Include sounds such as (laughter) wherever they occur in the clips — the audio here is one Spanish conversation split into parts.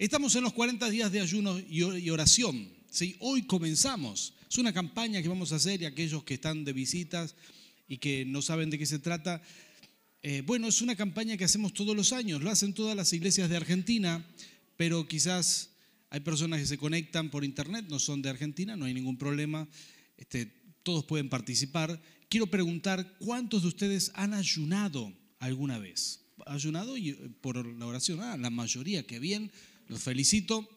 Estamos en los 40 días de ayuno y oración. ¿sí? Hoy comenzamos. Es una campaña que vamos a hacer y aquellos que están de visitas y que no saben de qué se trata, eh, bueno, es una campaña que hacemos todos los años. Lo hacen todas las iglesias de Argentina, pero quizás hay personas que se conectan por internet, no son de Argentina, no hay ningún problema. Este, todos pueden participar. Quiero preguntar, ¿cuántos de ustedes han ayunado alguna vez? Ayunado y, eh, por la oración, ah, la mayoría, qué bien los felicito.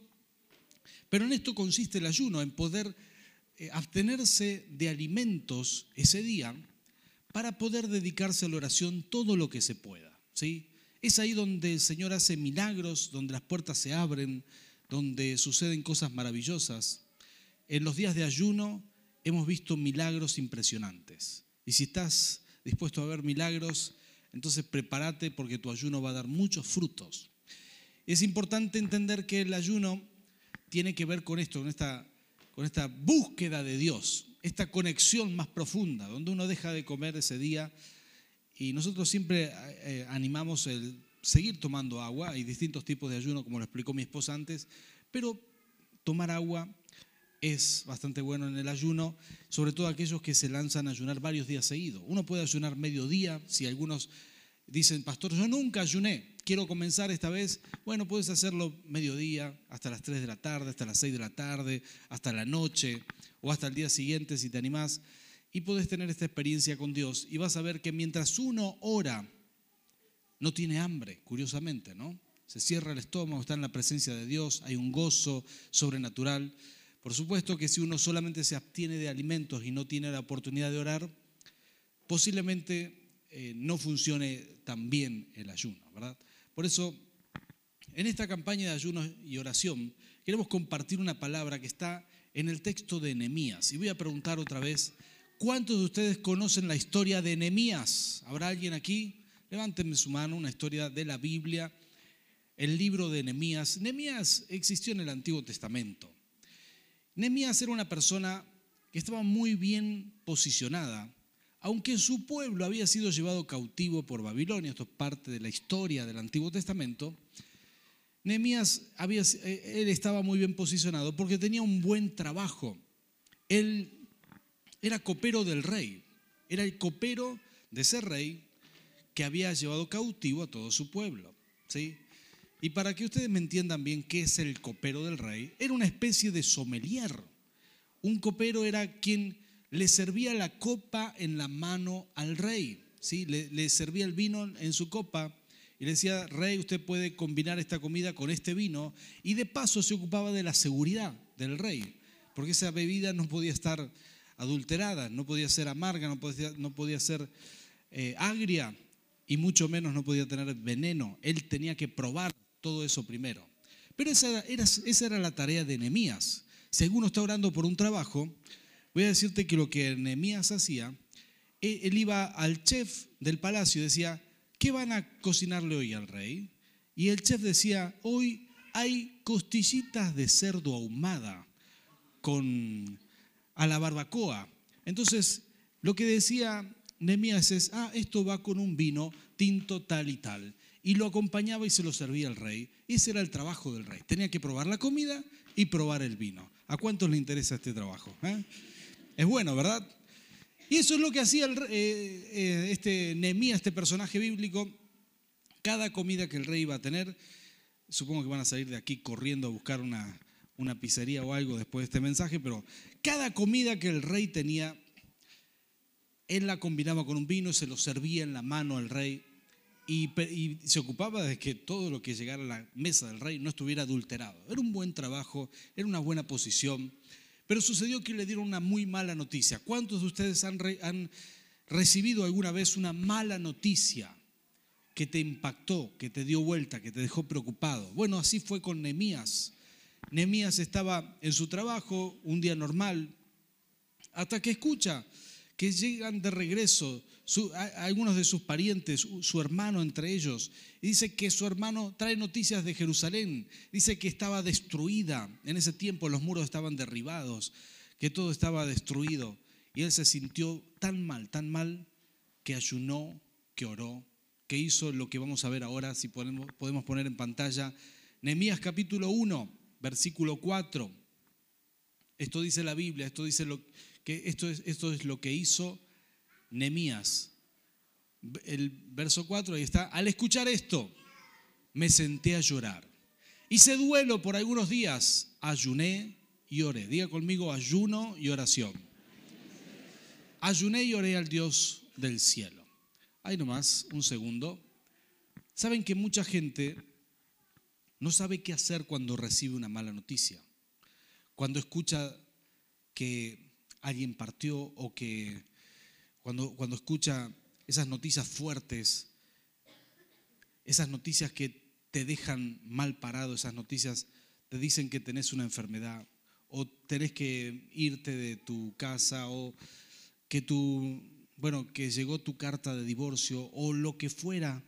Pero en esto consiste el ayuno, en poder eh, abstenerse de alimentos ese día para poder dedicarse a la oración todo lo que se pueda. ¿sí? Es ahí donde el Señor hace milagros, donde las puertas se abren, donde suceden cosas maravillosas. En los días de ayuno hemos visto milagros impresionantes. Y si estás dispuesto a ver milagros, entonces prepárate porque tu ayuno va a dar muchos frutos. Es importante entender que el ayuno tiene que ver con esto, con esta, búsqueda de Dios, esta conexión más profunda, donde uno deja de comer ese día. Y nosotros siempre eh, animamos el seguir tomando agua. Hay distintos tipos de ayuno, como lo explicó mi esposa antes, pero tomar agua es bastante bueno en el ayuno, sobre todo aquellos que se lanzan a ayunar varios días seguidos. Uno puede ayunar medio día, si algunos dicen, pastor, yo nunca ayuné, quiero comenzar esta vez, bueno, puedes hacerlo mediodía, hasta las 3 de la tarde, hasta las 6 de la tarde, hasta la noche o hasta el día siguiente si te animás. Y puedes tener esta experiencia con Dios y vas a ver que mientras uno ora, no tiene hambre, curiosamente, ¿no? Se cierra el estómago, está en la presencia de Dios, hay un gozo sobrenatural. Por supuesto que si uno solamente se abstiene de alimentos y no tiene la oportunidad de orar, posiblemente eh, no funcione tan bien el ayuno, ¿verdad? Por eso, en esta campaña de ayuno y oración, queremos compartir una palabra que está en el texto de Nehemías. Y voy a preguntar otra vez, ¿cuántos de ustedes conocen la historia de Nehemías? ¿Habrá alguien aquí? Levántenme su mano, una historia de la Biblia, el libro de Nehemías. Nehemías existió en el Antiguo Testamento. Nehemías era una persona que estaba muy bien posicionada aunque su pueblo había sido llevado cautivo por Babilonia, esto es parte de la historia del Antiguo Testamento, Nehemías eh, estaba muy bien posicionado porque tenía un buen trabajo. Él era copero del rey, era el copero de ese rey que había llevado cautivo a todo su pueblo. ¿sí? Y para que ustedes me entiendan bien qué es el copero del rey, era una especie de sommelier. Un copero era quien le servía la copa en la mano al rey, ¿sí? le, servía el vino en su copa y le decía, rey, usted puede combinar esta comida con este vino y de paso se ocupaba de la seguridad del rey, porque esa bebida no podía estar adulterada, no podía ser amarga, no podía, no podía ser eh, agria y mucho menos no podía tener veneno. Él tenía que probar todo eso primero. Pero esa era, la tarea de Nehemías. Si alguno está orando por un trabajo, voy a decirte que lo que Nehemías hacía, e, él iba al chef del palacio y decía, ¿qué van a cocinarle hoy al rey? Y el chef decía, hoy hay costillitas de cerdo ahumada con a la barbacoa. Entonces, lo que decía Nehemías es, ah, esto va con un vino tinto tal y tal. Y lo acompañaba y se lo servía al rey. Ese era el trabajo del rey. Tenía que probar la comida y probar el vino. ¿A cuántos le interesa este trabajo? Eh? Es bueno, ¿verdad? Y eso es lo que hacía el, eh, eh, este Nehemías, este personaje bíblico. Cada comida que el rey iba a tener, supongo que van a salir de aquí corriendo a buscar una, una pizzería o algo después de este mensaje, pero cada comida que el rey tenía, él la combinaba con un vino, se lo servía en la mano al rey y, y, se ocupaba de que todo lo que llegara a la mesa del rey no estuviera adulterado. Era un buen trabajo, era una buena posición. Pero sucedió que le dieron una muy mala noticia. ¿Cuántos de ustedes han, recibido alguna vez una mala noticia que te impactó, que te dio vuelta, que te dejó preocupado? Bueno, así fue con Nehemías. Nehemías estaba en su trabajo un día normal, hasta que escucha que llegan de regreso algunos de sus parientes, su hermano entre ellos, y dice que su hermano trae noticias de Jerusalén, dice que estaba destruida, en ese tiempo los muros estaban derribados, que todo estaba destruido, y él se sintió tan mal, tan mal, que ayunó, que oró, que hizo lo que vamos a ver ahora, si podemos, podemos poner en pantalla, Nehemías capítulo 1, versículo 4. Esto dice la Biblia, esto dice lo que esto es, esto es lo que hizo Nehemías. El verso 4 ahí está, al escuchar esto me senté a llorar. Hice duelo por algunos días, ayuné y oré. Diga conmigo ayuno y oración. Ayuné y oré al Dios del cielo. Ahí nomás, un segundo. Saben que mucha gente no sabe qué hacer cuando recibe una mala noticia. Cuando escucha que alguien partió o que cuando, cuando escucha esas noticias fuertes, esas noticias que te dejan mal parado, esas noticias te dicen que tenés una enfermedad o tenés que irte de tu casa o que tu bueno, que llegó tu carta de divorcio o lo que fuera.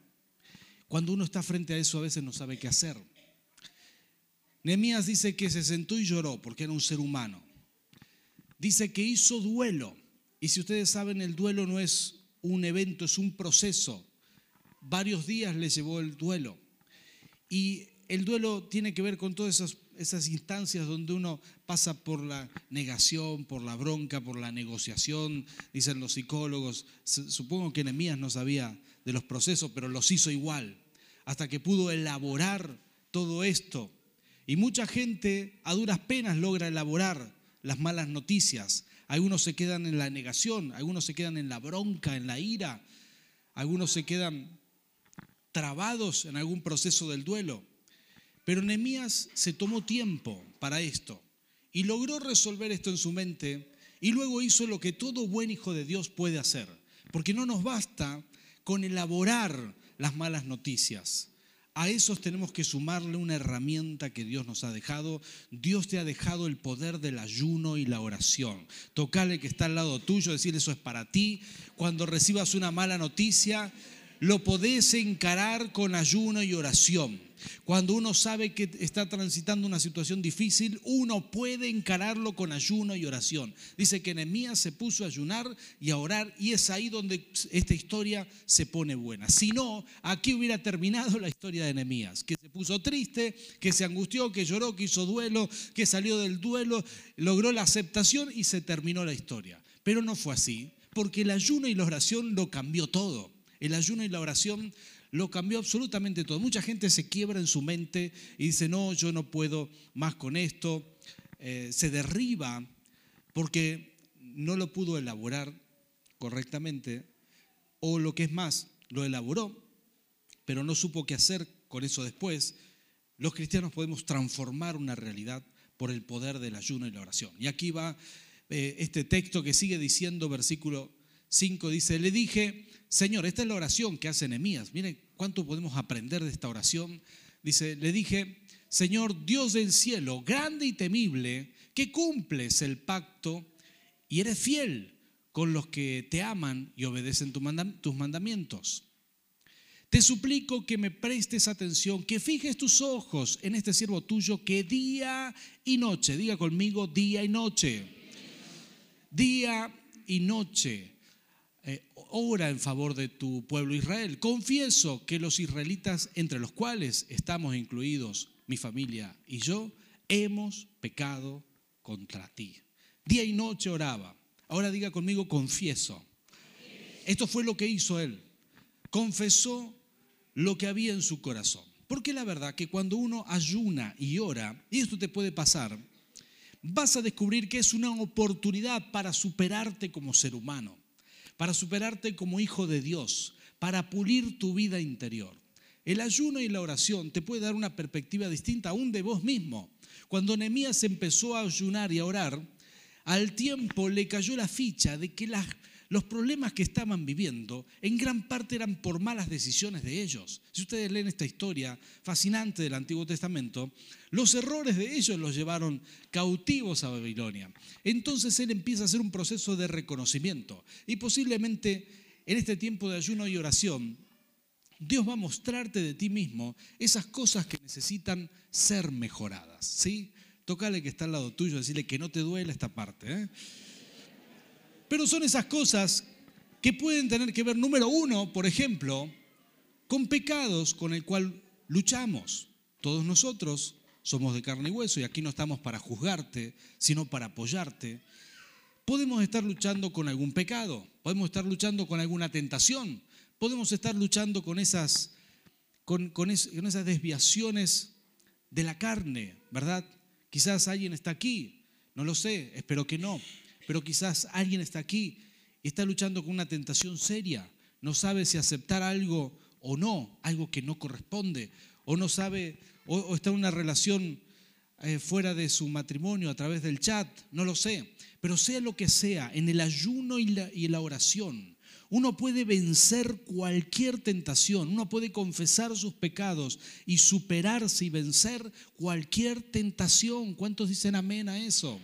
Cuando uno está frente a eso a veces no sabe qué hacer. Nehemías dice que se sentó y lloró porque era un ser humano. Dice que hizo duelo. Y si ustedes saben, el duelo no es un evento, es un proceso. Varios días le llevó el duelo. Y el duelo tiene que ver con todas esas, instancias donde uno pasa por la negación, por la bronca, por la negociación, dicen los psicólogos. Supongo que Nehemías no sabía de los procesos, pero los hizo igual, hasta que pudo elaborar todo esto. Y mucha gente a duras penas logra elaborar las malas noticias. Algunos se quedan en la negación, algunos se quedan en la bronca, en la ira, algunos se quedan trabados en algún proceso del duelo. Pero Nehemías se tomó tiempo para esto y logró resolver esto en su mente y luego hizo lo que todo buen hijo de Dios puede hacer. Porque no nos basta con elaborar las malas noticias. A esos tenemos que sumarle una herramienta que Dios nos ha dejado. Dios te ha dejado el poder del ayuno y la oración. Tocale que está al lado tuyo, decir eso es para ti. Cuando recibas una mala noticia, lo podés encarar con ayuno y oración. Cuando uno sabe que está transitando una situación difícil, uno puede encararlo con ayuno y oración. Dice que Nehemías se puso a ayunar y a orar y es ahí donde esta historia se pone buena. Si no, aquí hubiera terminado la historia de Nehemías, que se puso triste, que se angustió, que lloró, que hizo duelo, que salió del duelo, logró la aceptación y se terminó la historia. Pero no fue así, porque el ayuno y la oración lo cambió todo. El ayuno y la oración lo cambió absolutamente todo. Mucha gente se quiebra en su mente y dice, no, yo no puedo más con esto. Eh, se derriba porque no lo pudo elaborar correctamente o lo que es más, lo elaboró, pero no supo qué hacer con eso después. Los cristianos podemos transformar una realidad por el poder del ayuno y la oración. Y aquí va eh, este texto que sigue diciendo, versículo 5, dice, le dije, Señor, esta es la oración que hace Nehemías. Miren cuánto podemos aprender de esta oración. Dice, le dije, Señor Dios del cielo, grande y temible, que cumples el pacto y eres fiel con los que te aman y obedecen tus mandamientos. Te suplico que me prestes atención, que fijes tus ojos en este siervo tuyo que día y noche, diga conmigo, día y noche, día y noche eh, ora en favor de tu pueblo Israel. Confieso que los israelitas, entre los cuales estamos incluidos mi familia y yo, hemos pecado contra ti. Día y noche oraba. Ahora diga conmigo, confieso. Esto fue lo que hizo él. Confesó lo que había en su corazón. Porque la verdad que cuando uno ayuna y ora, y esto te puede pasar, vas a descubrir que es una oportunidad para superarte como ser humano para superarte como hijo de Dios, para pulir tu vida interior. El ayuno y la oración te puede dar una perspectiva distinta aún de vos mismo. Cuando Nehemías empezó a ayunar y a orar, al tiempo le cayó la ficha de que las los problemas que estaban viviendo en gran parte eran por malas decisiones de ellos. Si ustedes leen esta historia fascinante del Antiguo Testamento, los errores de ellos los llevaron cautivos a Babilonia. Entonces él empieza a hacer un proceso de reconocimiento y posiblemente en este tiempo de ayuno y oración, Dios va a mostrarte de ti mismo esas cosas que necesitan ser mejoradas. ¿sí? Tócale que está al lado tuyo, decirle que no te duele esta parte. ¿eh? Pero son esas cosas que pueden tener que ver, número uno, por ejemplo, con pecados con el cual luchamos. todos nosotros somos de carne y hueso y aquí no estamos para juzgarte, sino para apoyarte. Podemos estar luchando con algún pecado, podemos estar luchando con alguna tentación, podemos estar luchando con esas, con, con esas desviaciones de la carne, ¿verdad? Quizás alguien está aquí, no lo sé, espero que no, pero quizás alguien está aquí y está luchando con una tentación seria, no sabe si aceptar algo o no, algo que no corresponde, o no sabe, o, está en una relación eh, fuera de su matrimonio a través del chat, no lo sé. Pero sea lo que sea, en el ayuno y la, y la oración, uno puede vencer cualquier tentación, uno puede confesar sus pecados y superarse y vencer cualquier tentación. ¿Cuántos dicen amén a eso?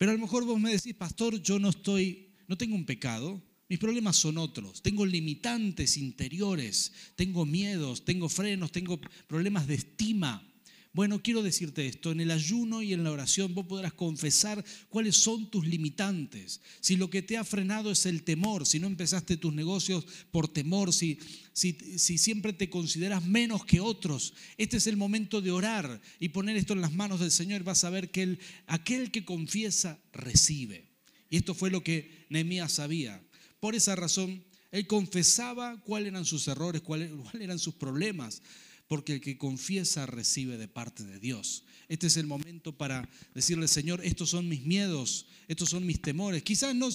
Pero a lo mejor vos me decís, pastor, yo no estoy, no tengo un pecado, mis problemas son otros. Tengo limitantes interiores, tengo miedos, tengo frenos, tengo problemas de estima. Bueno, quiero decirte esto, en el ayuno y en la oración vos podrás confesar cuáles son tus limitantes. Si lo que te ha frenado es el temor, si no empezaste tus negocios por temor, si, si, si siempre te consideras menos que otros, este es el momento de orar y poner esto en las manos del Señor. Vas a ver que el, aquel que confiesa recibe. Y esto fue lo que Nehemías sabía. Por esa razón, él confesaba cuáles eran sus errores, cuáles eran sus problemas, porque el que confiesa recibe de parte de Dios. Este es el momento para decirle, Señor, estos son mis miedos, estos son mis temores. Quizás no,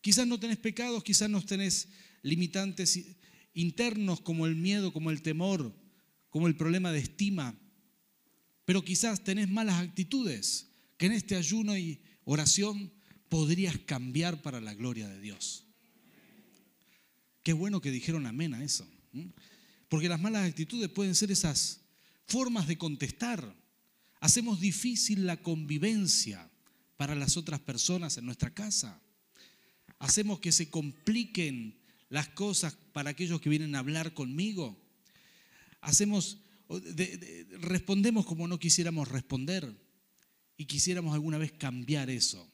quizás no tenés pecados, quizás no tenés limitantes internos como el miedo, como el temor, como el problema de estima, pero quizás tenés malas actitudes que en este ayuno y oración podrías cambiar para la gloria de Dios. Qué bueno que dijeron amén a eso. Porque las malas actitudes pueden ser esas formas de contestar. Hacemos difícil la convivencia para las otras personas en nuestra casa. Hacemos que se compliquen las cosas para aquellos que vienen a hablar conmigo. Hacemos, respondemos como no quisiéramos responder y quisiéramos alguna vez cambiar eso.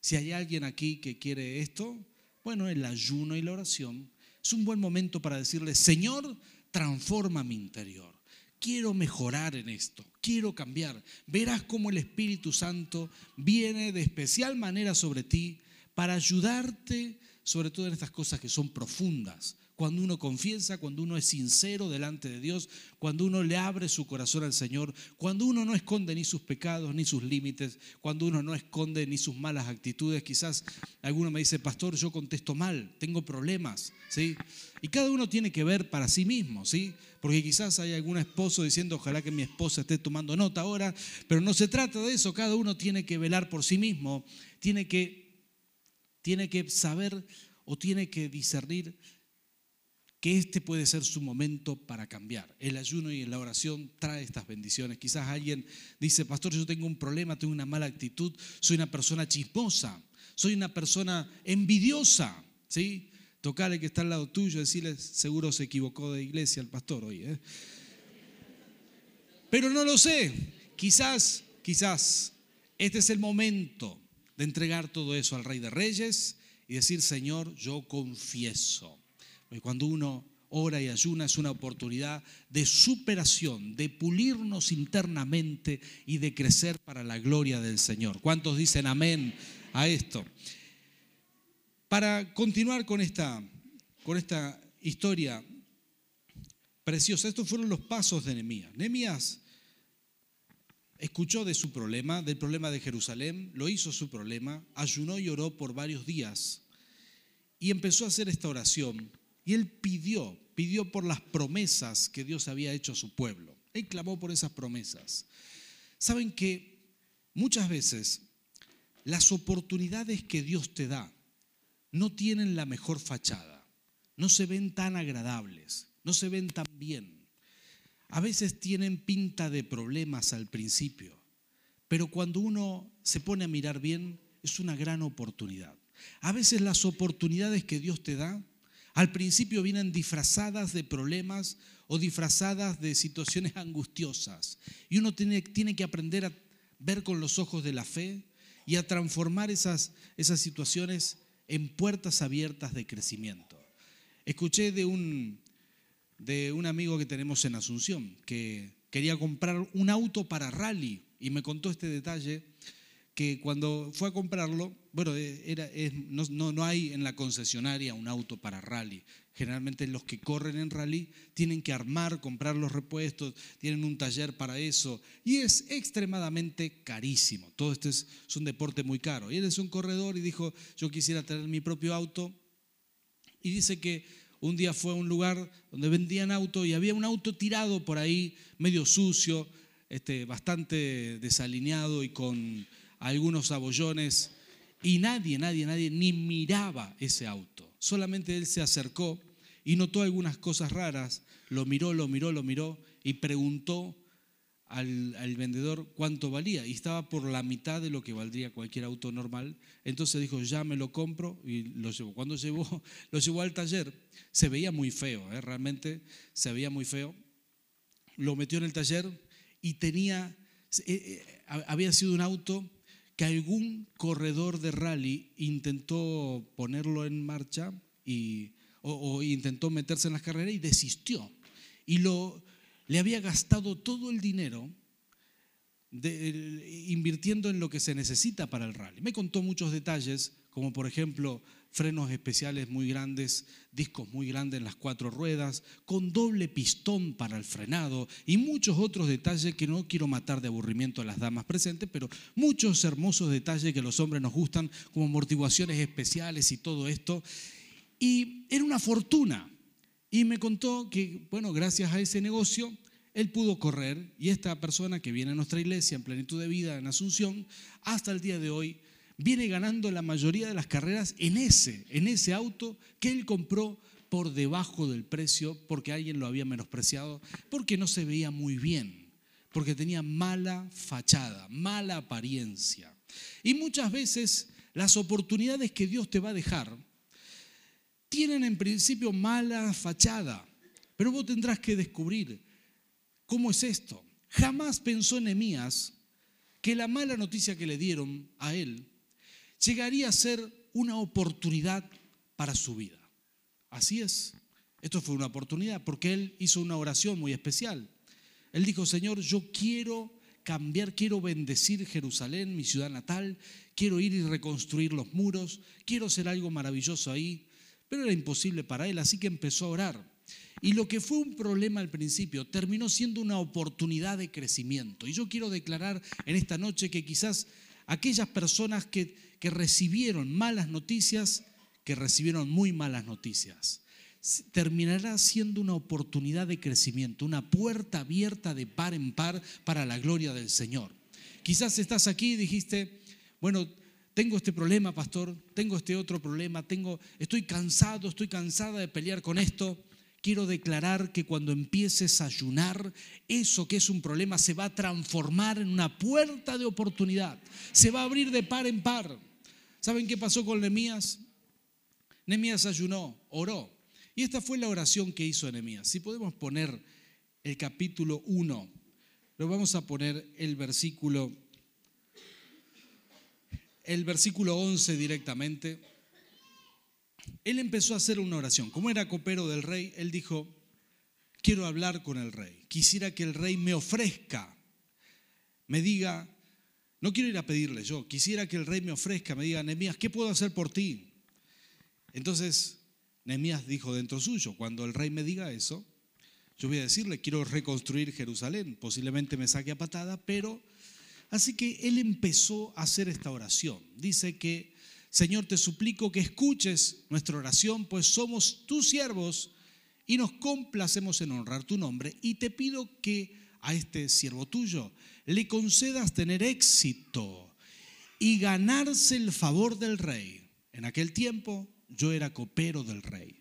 Si hay alguien aquí que quiere esto, bueno, el ayuno y la oración es un buen momento para decirle, Señor, transforma mi interior. Quiero mejorar en esto, quiero cambiar. Verás cómo el Espíritu Santo viene de especial manera sobre ti para ayudarte, sobre todo en estas cosas que son profundas, cuando uno confiesa, cuando uno es sincero delante de Dios, cuando uno le abre su corazón al Señor, cuando uno no esconde ni sus pecados ni sus límites, cuando uno no esconde ni sus malas actitudes. Quizás alguno me dice, pastor, yo contesto mal, tengo problemas, ¿sí? Y cada uno tiene que ver para sí mismo, ¿sí? Porque quizás hay algún esposo diciendo, ojalá que mi esposa esté tomando nota ahora, pero no se trata de eso, cada uno tiene que velar por sí mismo, tiene que, tiene que saber o tiene que discernir que este puede ser su momento para cambiar. El ayuno y la oración trae estas bendiciones. Quizás alguien dice, pastor, yo tengo un problema, tengo una mala actitud, soy una persona chismosa, soy una persona envidiosa, ¿sí? Tocarle que está al lado tuyo, decirle, seguro se equivocó de iglesia el pastor hoy. ¿eh? Pero no lo sé, quizás, quizás, este es el momento de entregar todo eso al Rey de Reyes y decir, Señor, yo confieso cuando uno ora y ayuna es una oportunidad de superación, de pulirnos internamente y de crecer para la gloria del Señor. ¿Cuántos dicen amén a esto? Para continuar con esta, con esta historia preciosa, estos fueron los pasos de Nehemías. Nehemías escuchó de su problema, del problema de Jerusalén, lo hizo su problema, ayunó y oró por varios días y empezó a hacer esta oración y él pidió, pidió por las promesas que Dios había hecho a su pueblo. Él clamó por esas promesas. Saben que muchas veces las oportunidades que Dios te da no tienen la mejor fachada, no se ven tan agradables, no se ven tan bien. A veces tienen pinta de problemas al principio, pero cuando uno se pone a mirar bien, es una gran oportunidad. A veces las oportunidades que Dios te da al principio vienen disfrazadas de problemas o disfrazadas de situaciones (laughs) angustiosas. Y uno tiene, tiene, que aprender a ver con los ojos de la fe y a transformar esas, esas situaciones en puertas abiertas de crecimiento. Escuché de un, de un amigo que tenemos en Asunción, que, quería comprar un auto para rally y me contó este detalle que cuando fue a comprarlo, bueno, era, no, hay en la concesionaria un auto para rally. Generalmente los que corren en rally tienen que armar, comprar los repuestos, tienen un taller para eso y es extremadamente carísimo. Todo esto es, un deporte muy caro. Y él es un corredor y dijo, yo quisiera tener mi propio auto. Y dice que un día fue a un lugar donde vendían autos y había un auto tirado por ahí, medio sucio, este, bastante desalineado y con algunos abollones y nadie, nadie, nadie ni miraba ese auto. Solamente él se acercó y notó algunas cosas raras, lo miró, lo miró, lo miró y preguntó al, vendedor cuánto valía y estaba por la mitad de lo que valdría cualquier auto normal. Entonces dijo, ya me lo compro y lo llevó. Cuando llevó, (laughs) lo llevó al taller, se veía muy feo, ¿eh? realmente se veía muy feo. Lo metió en el taller y tenía, eh, eh, había sido un auto que algún corredor de rally intentó ponerlo en marcha y, o, intentó meterse en las carreras y desistió. Y lo, le había gastado todo el dinero invirtiendo en lo que se necesita para el rally. Me contó muchos detalles, como por ejemplo frenos especiales muy grandes, discos muy grandes en las cuatro ruedas, con doble pistón para el frenado y muchos otros detalles que no quiero matar de aburrimiento a las damas presentes, pero muchos hermosos detalles que los hombres nos gustan, como amortiguaciones especiales y todo esto. Y era una fortuna. Y me contó que, bueno, gracias a ese negocio, él pudo correr y esta persona que viene a nuestra iglesia en plenitud de vida en Asunción, hasta el día de hoy, viene ganando la mayoría de las carreras en ese, en ese auto que él compró por debajo del precio porque alguien lo había menospreciado, porque no se veía muy bien, porque tenía mala fachada, mala apariencia. Y muchas veces las oportunidades que Dios te va a dejar tienen en principio mala fachada, pero vos tendrás que descubrir cómo es esto. Jamás pensó Nehemías que la mala noticia que le dieron a él llegaría a ser una oportunidad para su vida. Así es. Esto fue una oportunidad porque él hizo una oración muy especial. Él dijo, Señor, yo quiero cambiar, quiero bendecir Jerusalén, mi ciudad natal, quiero ir y reconstruir los muros, quiero hacer algo maravilloso ahí. Pero era imposible para él, así que empezó a orar. Y lo que fue un problema al principio terminó siendo una oportunidad de crecimiento. Y yo quiero declarar en esta noche que quizás aquellas personas que, que recibieron malas noticias, que recibieron muy malas noticias. Terminará siendo una oportunidad de crecimiento, una puerta abierta de par en par para la gloria del Señor. Quizás estás aquí y dijiste, bueno, tengo este problema, pastor, tengo este otro problema, tengo, estoy cansado, estoy cansada de pelear con esto quiero declarar que cuando empieces a ayunar, eso que es un problema se va a transformar en una puerta de oportunidad. Se va a abrir de par en par. ¿Saben qué pasó con Nehemías? Nehemías ayunó, oró. Y esta fue la oración que hizo Nehemías. Si podemos poner el capítulo 1, lo vamos a poner el versículo el versículo 11 directamente él empezó a hacer una oración. Como era copero del rey, él dijo, quiero hablar con el rey. Quisiera que el rey me ofrezca, me diga, no quiero ir a pedirle yo, quisiera que el rey me ofrezca, me diga, Nehemías, ¿qué puedo hacer por ti? Entonces, Nehemías dijo dentro suyo, cuando el rey me diga eso, yo voy a decirle, quiero reconstruir Jerusalén, posiblemente me saque a patada, pero... Así que él empezó a hacer esta oración. Dice que Señor, te suplico que escuches nuestra oración, pues somos tus siervos y nos complacemos en honrar tu nombre. Y te pido que a este siervo tuyo le concedas tener éxito y ganarse el favor del rey. En aquel tiempo yo era copero del rey.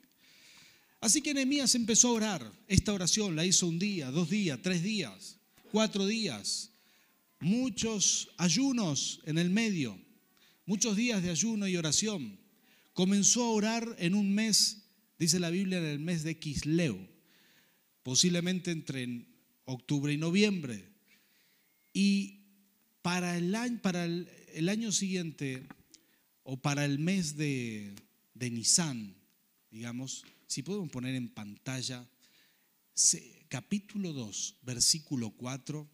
Así que Nehemías empezó a orar. Esta oración la hizo un día, dos días, tres días, cuatro días. Muchos ayunos en el medio muchos días de ayuno y oración. Comenzó a orar en un mes, dice la Biblia, en el mes de Quisleo, posiblemente entre octubre y noviembre. Y para el año, para el, año siguiente, o para el mes de, de Nisan, digamos, si podemos poner en pantalla capítulo 2, versículo 4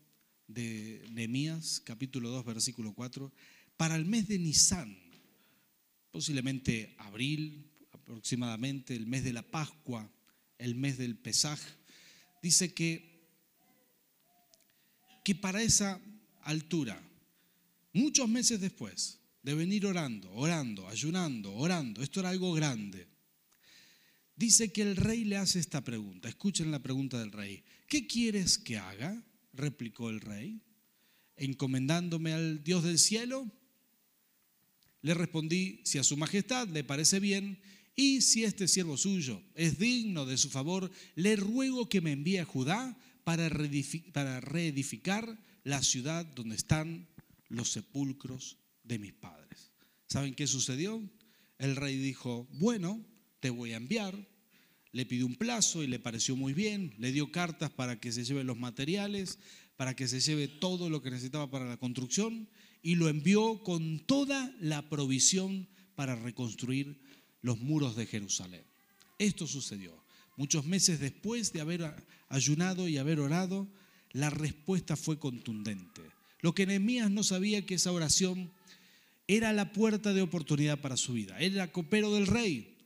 de Nehemías, capítulo 2, versículo 4, para el mes de Nisan, posiblemente abril aproximadamente, el mes de la Pascua, el mes del Pesaj, dice que, que para esa altura, muchos meses después de venir orando, orando, ayunando, orando, esto era algo grande, dice que el rey le hace esta pregunta. Escuchen la pregunta del rey. ¿Qué quieres que haga? replicó el rey. Encomendándome al Dios del cielo. Le respondí, si a su majestad le parece bien, y si este siervo suyo es digno de su favor, le ruego que me envíe a Judá para reedificar la ciudad donde están los sepulcros de mis padres. ¿Saben qué sucedió? El rey dijo, bueno, te voy a enviar. Le pidió un plazo y le pareció muy bien. Le dio cartas para que se lleven los materiales, para que se lleve todo lo que necesitaba para la construcción y lo envió con toda la provisión para reconstruir los muros de Jerusalén. Esto sucedió. Muchos meses después de haber ayunado y haber orado, la respuesta fue contundente. Lo que Nehemías no sabía que esa oración era la puerta de oportunidad para su vida. Era copero del rey,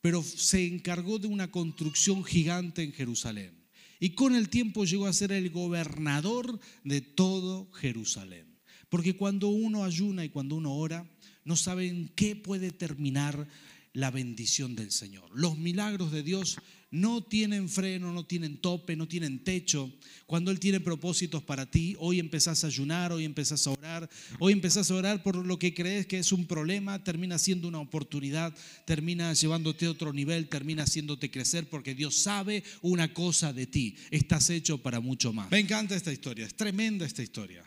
pero se encargó de una construcción gigante en Jerusalén. Y con el tiempo llegó a ser el gobernador de todo Jerusalén. Porque cuando uno ayuna y cuando uno ora, no sabe en qué puede terminar la bendición del Señor. Los milagros de Dios no tienen freno, no tienen tope, no tienen techo. Cuando Él tiene propósitos para ti, hoy empezás a ayunar, hoy empezás a orar, hoy empezás a orar por lo que crees que es un problema, termina siendo una oportunidad, termina llevándote a otro nivel, termina haciéndote crecer porque Dios sabe una cosa de ti. Estás hecho para mucho más. Me encanta esta historia, es tremenda esta historia.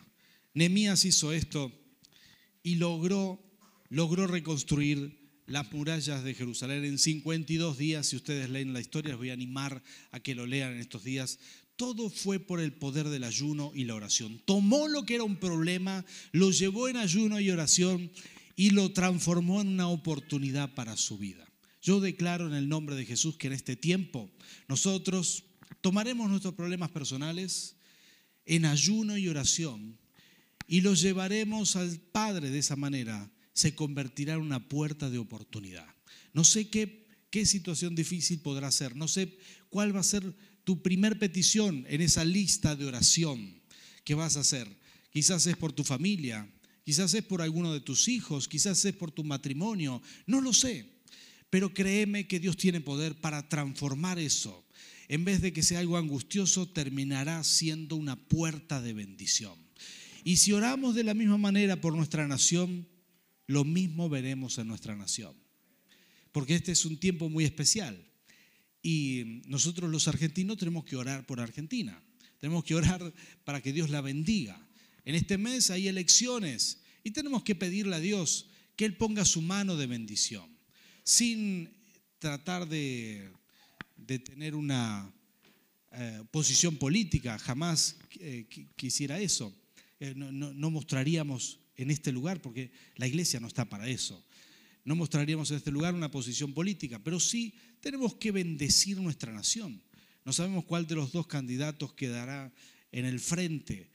Nemías hizo esto y logró, logró reconstruir las murallas de Jerusalén en 52 días. Si ustedes leen la historia, les voy a animar a que lo lean en estos días. Todo fue por el poder del ayuno y la oración. Tomó lo que era un problema, lo llevó en ayuno y oración y lo transformó en una oportunidad para su vida. Yo declaro en el nombre de Jesús que en este tiempo nosotros tomaremos nuestros problemas personales en ayuno y oración y los llevaremos al Padre de esa manera se convertirá en una puerta de oportunidad. No sé qué, qué situación difícil podrá ser, no sé cuál va a ser tu primer petición en esa lista de oración que vas a hacer. Quizás es por tu familia, quizás es por alguno de tus hijos, quizás es por tu matrimonio, no lo sé. Pero créeme que Dios tiene poder para transformar eso. En vez de que sea algo angustioso, terminará siendo una puerta de bendición. Y si oramos de la misma manera por nuestra nación, lo mismo veremos en nuestra nación. Porque este es un tiempo muy especial. Y nosotros los argentinos tenemos que orar por Argentina. Tenemos que orar para que Dios la bendiga. En este mes hay elecciones y tenemos que pedirle a Dios que Él ponga su mano de bendición, sin tratar de, tener una eh, posición política. Jamás eh, quisiera eso. Eh, no mostraríamos en este lugar, porque la iglesia no está para eso. No mostraríamos en este lugar una posición política, pero sí tenemos que bendecir nuestra nación. No sabemos cuál de los dos candidatos quedará en el frente,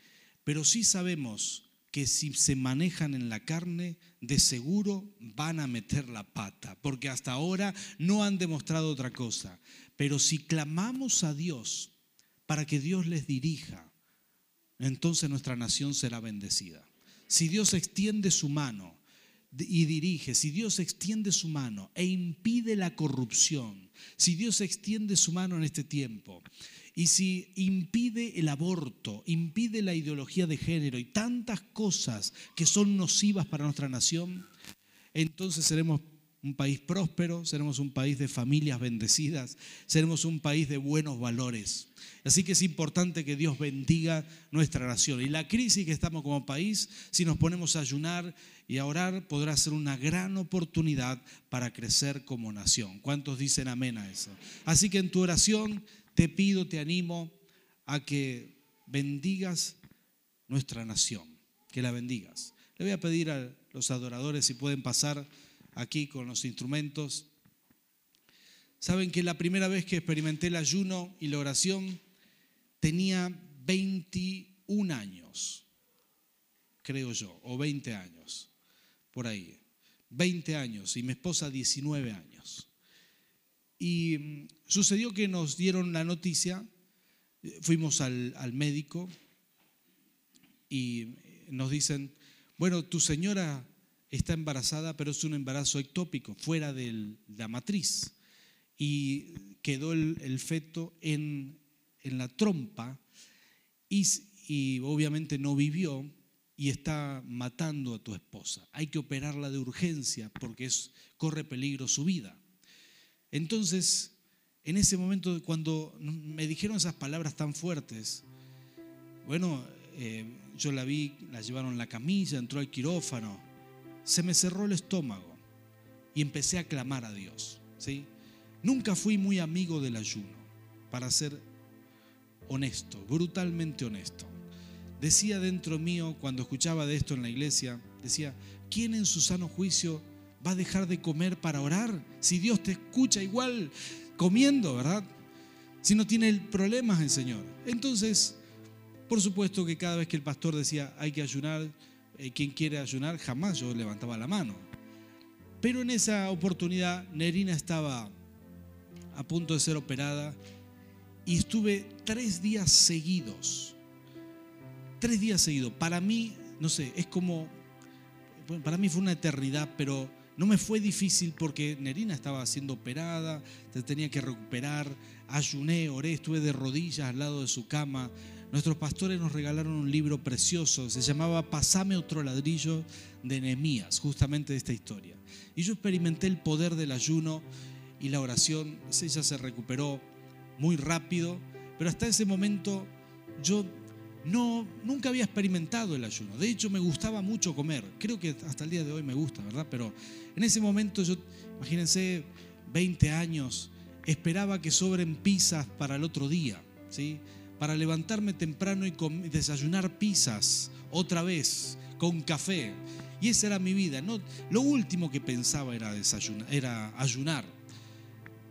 pero sí sabemos que si se manejan en la carne, de seguro van a meter la pata, porque hasta ahora no han demostrado otra cosa. Pero si clamamos a Dios para que Dios les dirija, entonces nuestra nación será bendecida. Si Dios extiende su mano y dirige, si Dios extiende su mano e impide la corrupción, si Dios extiende su mano en este tiempo y si impide el aborto, impide la ideología de género y tantas cosas que son nocivas para nuestra nación, entonces seremos un país próspero, seremos un país de familias bendecidas, seremos un país de buenos valores. Así que es importante que Dios bendiga nuestra nación. Y la crisis que estamos como país, si nos ponemos a ayunar y a orar, podrá ser una gran oportunidad para crecer como nación. ¿Cuántos dicen amén a eso? Así que en tu oración te pido, te animo a que bendigas nuestra nación, que la bendigas. Le voy a pedir a los adoradores si pueden pasar aquí con los instrumentos. Saben que la primera vez que experimenté el ayuno y la oración tenía 21 años, creo yo, o 20 años, por ahí. 20 años y mi esposa 19 años. Y mm, sucedió que nos dieron la noticia, fuimos al, al médico y nos dicen, bueno, tu señora está embarazada, pero es un embarazo ectópico, fuera de la matriz. Y quedó el, feto en, la trompa y, obviamente no vivió y está matando a tu esposa. Hay que operarla de urgencia porque corre peligro su vida. Entonces, en ese momento, cuando me dijeron esas palabras tan fuertes, bueno, eh, yo la vi, la llevaron en la camilla, entró al quirófano, se me cerró el estómago y empecé a clamar a Dios. ¿sí? Nunca fui muy amigo del ayuno, para ser honesto, brutalmente honesto. Decía dentro mío, cuando escuchaba de esto en la iglesia, decía, ¿quién en su sano juicio va a dejar de comer para orar? Si Dios te escucha igual comiendo, ¿verdad? Si no tiene problemas el Señor. Entonces, por supuesto que cada vez que el pastor decía hay que ayunar, eh, quien quiere ayunar, jamás yo levantaba la mano. Pero en esa oportunidad Nerina estaba a punto de ser operada y estuve tres días seguidos. Tres días seguidos. Para mí, no sé, es como, para mí fue una eternidad, pero no me fue difícil porque Nerina estaba siendo operada, se tenía que recuperar, ayuné, oré, estuve de rodillas al lado de su cama, nuestros pastores nos regalaron un libro precioso, se llamaba Pasame otro ladrillo de Nehemías, justamente de esta historia. Y yo experimenté el poder del ayuno y la oración, ella se recuperó muy rápido, pero hasta ese momento yo no, nunca había experimentado el ayuno. De hecho, me gustaba mucho comer. Creo que hasta el día de hoy me gusta, ¿verdad? Pero en ese momento yo, imagínense, 20 años, esperaba que sobren pizzas para el otro día, ¿sí? Para levantarme temprano y desayunar pizzas otra vez con café. Y esa era mi vida. No, lo último que pensaba era, desayunar, era ayunar.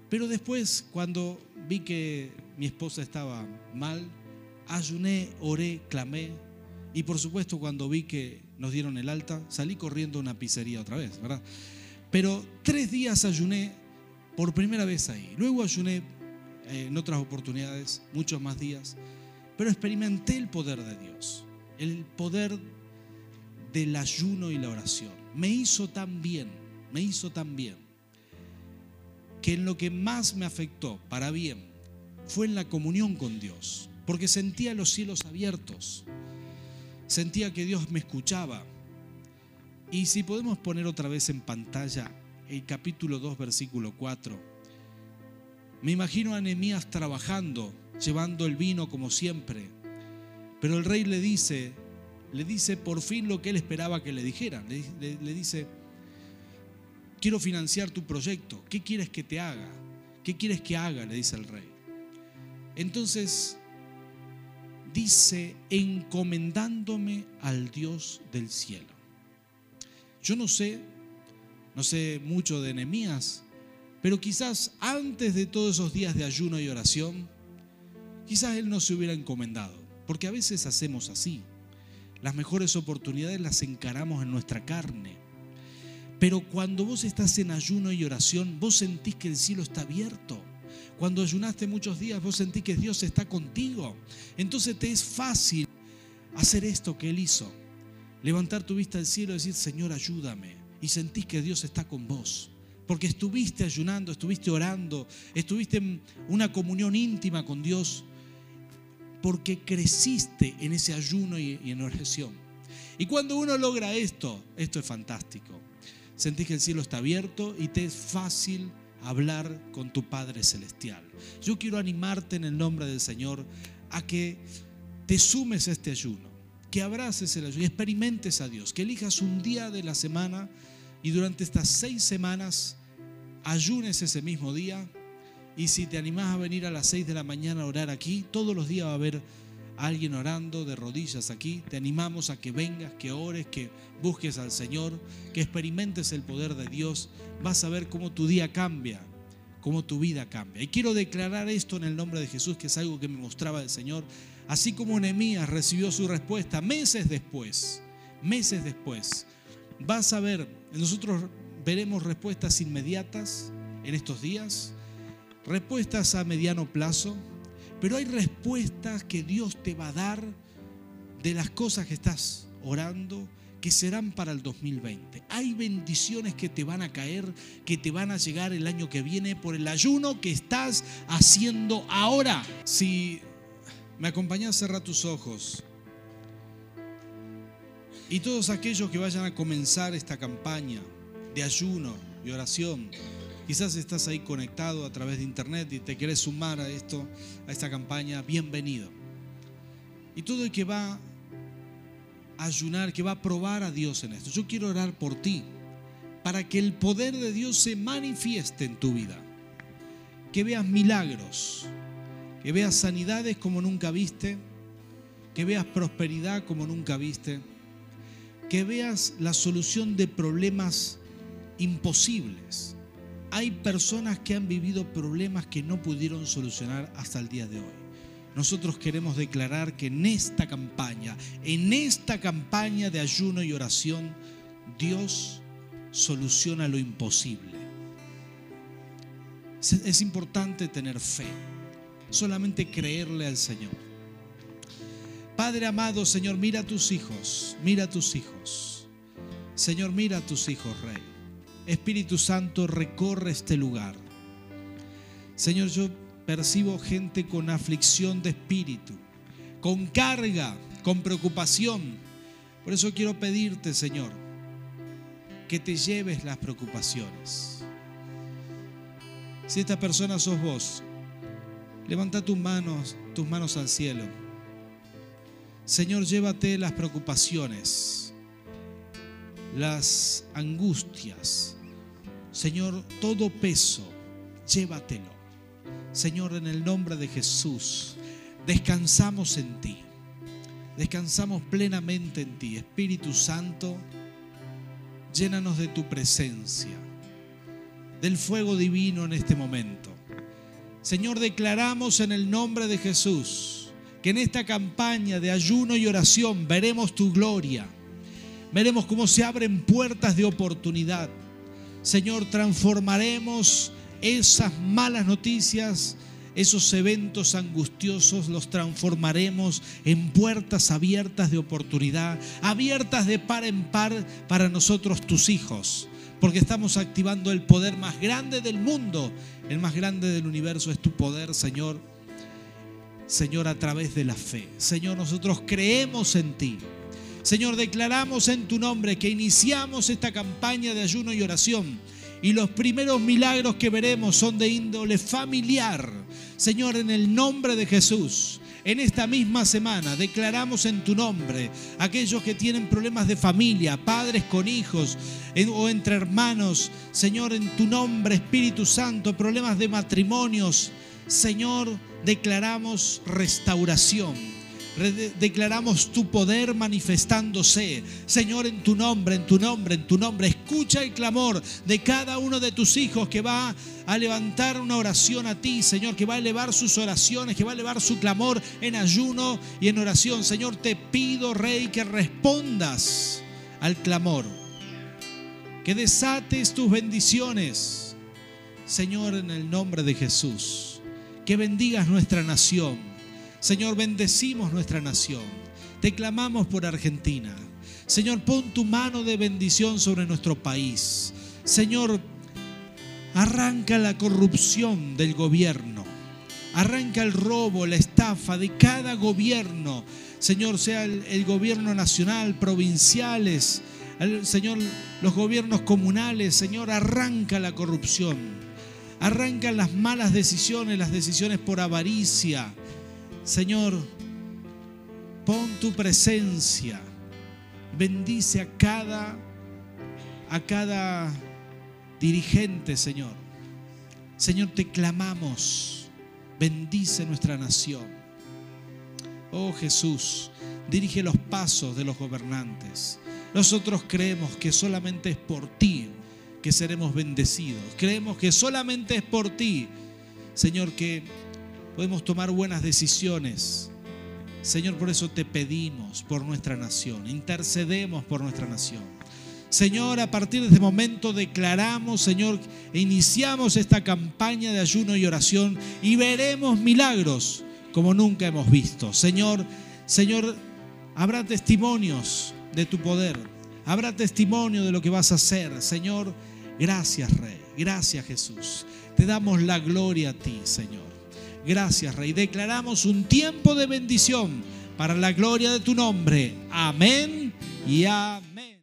Pero después, cuando vi que mi esposa estaba mal, ayuné, oré, clamé. Y por supuesto, cuando vi que nos dieron el alta, salí corriendo a una pizzería otra vez, ¿verdad? Pero tres días ayuné por primera vez ahí. Luego ayuné en otras oportunidades, muchos más días, pero experimenté el poder de Dios, el poder del ayuno y la oración. Me hizo tan bien, me hizo tan bien, que en lo que más me afectó para bien fue en la comunión con Dios, porque sentía los cielos abiertos, sentía que Dios me escuchaba. Y si podemos poner otra vez en pantalla el capítulo 2, versículo 4 me imagino a Nehemías trabajando, llevando el vino como siempre. Pero el rey le dice, le dice por fin lo que él esperaba que le dijeran. Le, le dice, quiero financiar tu proyecto. ¿Qué quieres que te haga? ¿Qué quieres que haga? Le dice el rey. Entonces dice, encomendándome al Dios del cielo. Yo no sé, no sé mucho de Nehemías, pero quizás antes de todos esos días de ayuno y oración, quizás Él no se hubiera encomendado, porque a veces hacemos así. Las mejores oportunidades las encaramos en nuestra carne. Pero cuando vos estás en ayuno y oración, vos sentís que el cielo está abierto. Cuando ayunaste muchos días, vos sentís que Dios está contigo. Entonces te es fácil hacer esto que Él hizo. Levantar tu vista al cielo y decir, Señor, ayúdame. Y sentís que Dios está con vos porque estuviste ayunando, estuviste orando, estuviste en una comunión íntima con Dios, porque creciste en ese ayuno y, en oración. Y cuando uno logra esto, esto es fantástico. Sentís que el cielo está abierto y te es fácil hablar con tu Padre Celestial. Yo quiero animarte en el nombre del Señor a que te sumes a este ayuno, que abraces el ayuno experimentes a Dios, que elijas un día de la semana y durante estas seis semanas ayunes ese mismo día. Y si te animás a venir a las seis de la mañana a orar aquí, todos los días va a haber alguien orando de rodillas aquí. Te animamos a que vengas, que ores, que busques al Señor, que experimentes el poder de Dios. Vas a ver cómo tu día cambia cómo tu vida cambia. Y quiero declarar esto en el nombre de Jesús, que es algo que me mostraba el Señor. Así como Nehemías recibió su respuesta meses después, meses después, vas a ver, nosotros veremos respuestas inmediatas en estos días, respuestas a mediano plazo, pero hay respuestas que Dios te va a dar de las cosas que estás orando, que serán para el 2020. Hay bendiciones que te van a caer, que te van a llegar el año que viene por el ayuno que estás haciendo ahora. Si me acompañas, cerra tus ojos. Y todos aquellos que vayan a comenzar esta campaña de ayuno y oración, quizás estás ahí conectado a través de internet y te quieres sumar a esto, a esta campaña, bienvenido. Y todo el que va ayunar, que va a probar a Dios en esto. Yo quiero orar por ti, para que el poder de Dios se manifieste en tu vida. Que veas milagros, que veas sanidades como nunca viste, que veas prosperidad como nunca viste, que veas la solución de problemas imposibles. Hay personas que han vivido problemas que no pudieron solucionar hasta el día de hoy nosotros queremos declarar que en esta campaña, en esta campaña de ayuno y oración, Dios soluciona lo imposible. Es importante tener fe, solamente creerle al Señor. Padre amado, Señor, mira a tus hijos, mira a tus hijos. Señor, mira a tus hijos, Rey. Espíritu Santo, recorre este lugar. Señor, yo percibo gente con aflicción de espíritu, con carga, con preocupación. Por eso quiero pedirte, Señor, que te lleves las preocupaciones. Si esta persona sos vos, levanta tus manos, tus manos al cielo. Señor, llévate las preocupaciones, las angustias. Señor, todo peso, llévatelo. Señor, en el nombre de Jesús, descansamos en ti. Descansamos plenamente en ti. Espíritu Santo, llénanos de tu presencia, del fuego divino en este momento. Señor, declaramos en el nombre de Jesús que en esta campaña de ayuno y oración veremos tu gloria. Veremos cómo se abren puertas de oportunidad. Señor, transformaremos esas malas noticias, esos eventos angustiosos los transformaremos en puertas abiertas de oportunidad, abiertas de par en par para nosotros tus hijos, porque estamos activando el poder más grande del mundo, el más grande del universo es tu poder, Señor. Señor, a través de la fe. Señor, nosotros creemos en ti. Señor, declaramos en tu nombre que iniciamos esta campaña de ayuno y oración y los primeros milagros que veremos son de índole familiar. Señor, en el nombre de Jesús, en esta misma semana declaramos en tu nombre aquellos que tienen problemas de familia, padres con hijos o entre hermanos. Señor, en tu nombre, Espíritu Santo, problemas de matrimonios. Señor, declaramos restauración declaramos tu poder manifestándose. Señor, en tu nombre, en tu nombre, en tu nombre. Escucha el clamor de cada uno de tus hijos que va a levantar una oración a ti, Señor, que va a elevar sus oraciones, que va a elevar su clamor en ayuno y en oración. Señor, te pido, Rey, que respondas al clamor, que desates tus bendiciones. Señor, en el nombre de Jesús, que bendigas nuestra nación Señor, bendecimos nuestra nación. Te clamamos por Argentina. Señor, pon tu mano de bendición sobre nuestro país. Señor, arranca la corrupción del gobierno. Arranca el robo, la estafa de cada gobierno. Señor, sea el, gobierno nacional, provinciales, Señor, los gobiernos comunales. Señor, arranca la corrupción. Arranca las malas decisiones, las decisiones por avaricia Señor, pon tu presencia, bendice a cada a cada dirigente, Señor. Señor, te clamamos, bendice nuestra nación. Oh Jesús, dirige los pasos de los gobernantes. Nosotros creemos que solamente es por ti que seremos bendecidos. Creemos que solamente es por ti, Señor, que podemos tomar buenas decisiones. Señor, por eso te pedimos por nuestra nación, intercedemos por nuestra nación. Señor, a partir de este momento declaramos, Señor, e iniciamos esta campaña de ayuno y oración y veremos milagros como nunca hemos visto. Señor, Señor, habrá testimonios de tu poder, habrá testimonio de lo que vas a hacer. Señor, gracias Rey, gracias Jesús. Te damos la gloria a ti, Señor. Gracias Rey. Declaramos un tiempo de bendición para la gloria de tu nombre. Amén y amén.